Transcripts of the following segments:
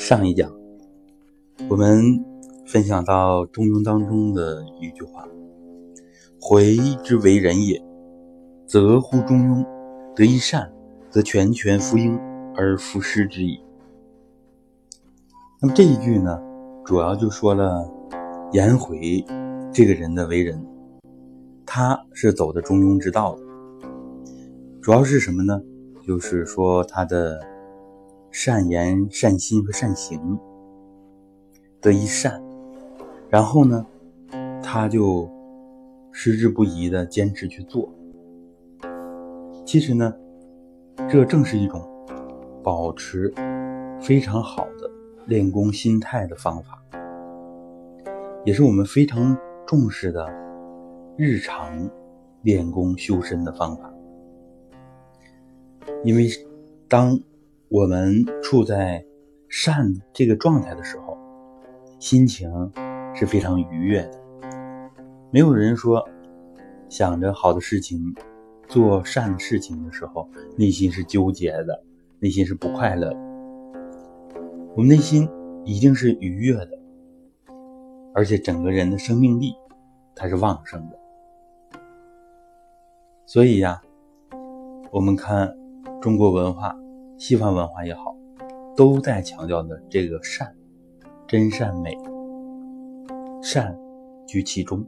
上一讲，我们分享到《中庸》当中的一句话：“回之为人也，则乎中庸，得一善，则全权服应而弗失之矣。”那么这一句呢，主要就说了颜回这个人的为人，他是走的中庸之道的。主要是什么呢？就是说他的。善言、善心和善行得一善，然后呢，他就矢志不移的坚持去做。其实呢，这正是一种保持非常好的练功心态的方法，也是我们非常重视的日常练功修身的方法。因为当我们处在善这个状态的时候，心情是非常愉悦的。没有人说想着好的事情、做善的事情的时候，内心是纠结的，内心是不快乐的。我们内心一定是愉悦的，而且整个人的生命力它是旺盛的。所以呀，我们看中国文化。西方文化也好，都在强调的这个善，真善美，善居其中。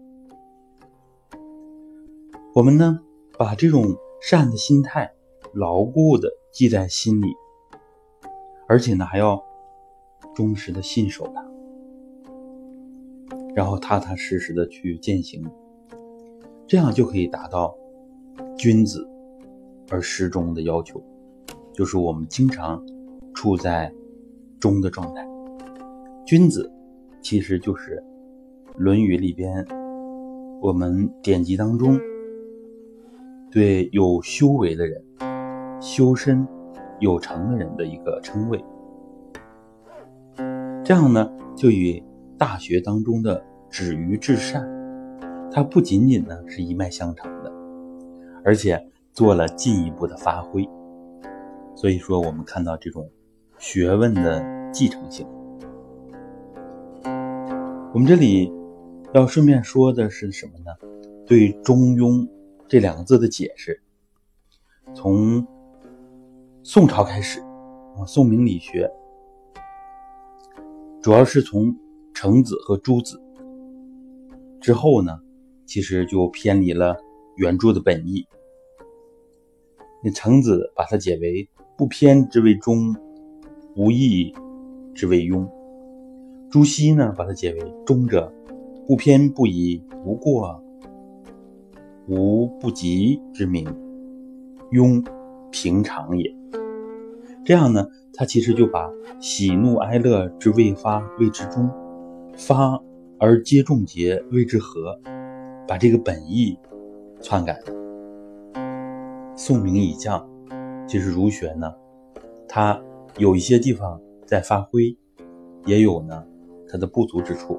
我们呢，把这种善的心态牢固的记在心里，而且呢，还要忠实的信守它，然后踏踏实实的去践行，这样就可以达到君子而失忠的要求。就是我们经常处在中的状态。君子其实就是《论语》里边我们典籍当中对有修为的人、修身有成的人的一个称谓。这样呢，就与《大学》当中的“止于至善”，它不仅仅呢是一脉相承的，而且做了进一步的发挥。所以说，我们看到这种学问的继承性。我们这里要顺便说的是什么呢？对“中庸”这两个字的解释，从宋朝开始，啊，宋明理学主要是从程子和朱子之后呢，其实就偏离了原著的本意。那程子把它解为。不偏之谓中，无义之谓庸。朱熹呢，把它解为中者，不偏不倚，无过，无不及之名；庸，平常也。这样呢，他其实就把喜怒哀乐之未发谓之中，发而皆众结谓之和，把这个本意篡改了。宋明以降。其实儒学呢，它有一些地方在发挥，也有呢它的不足之处。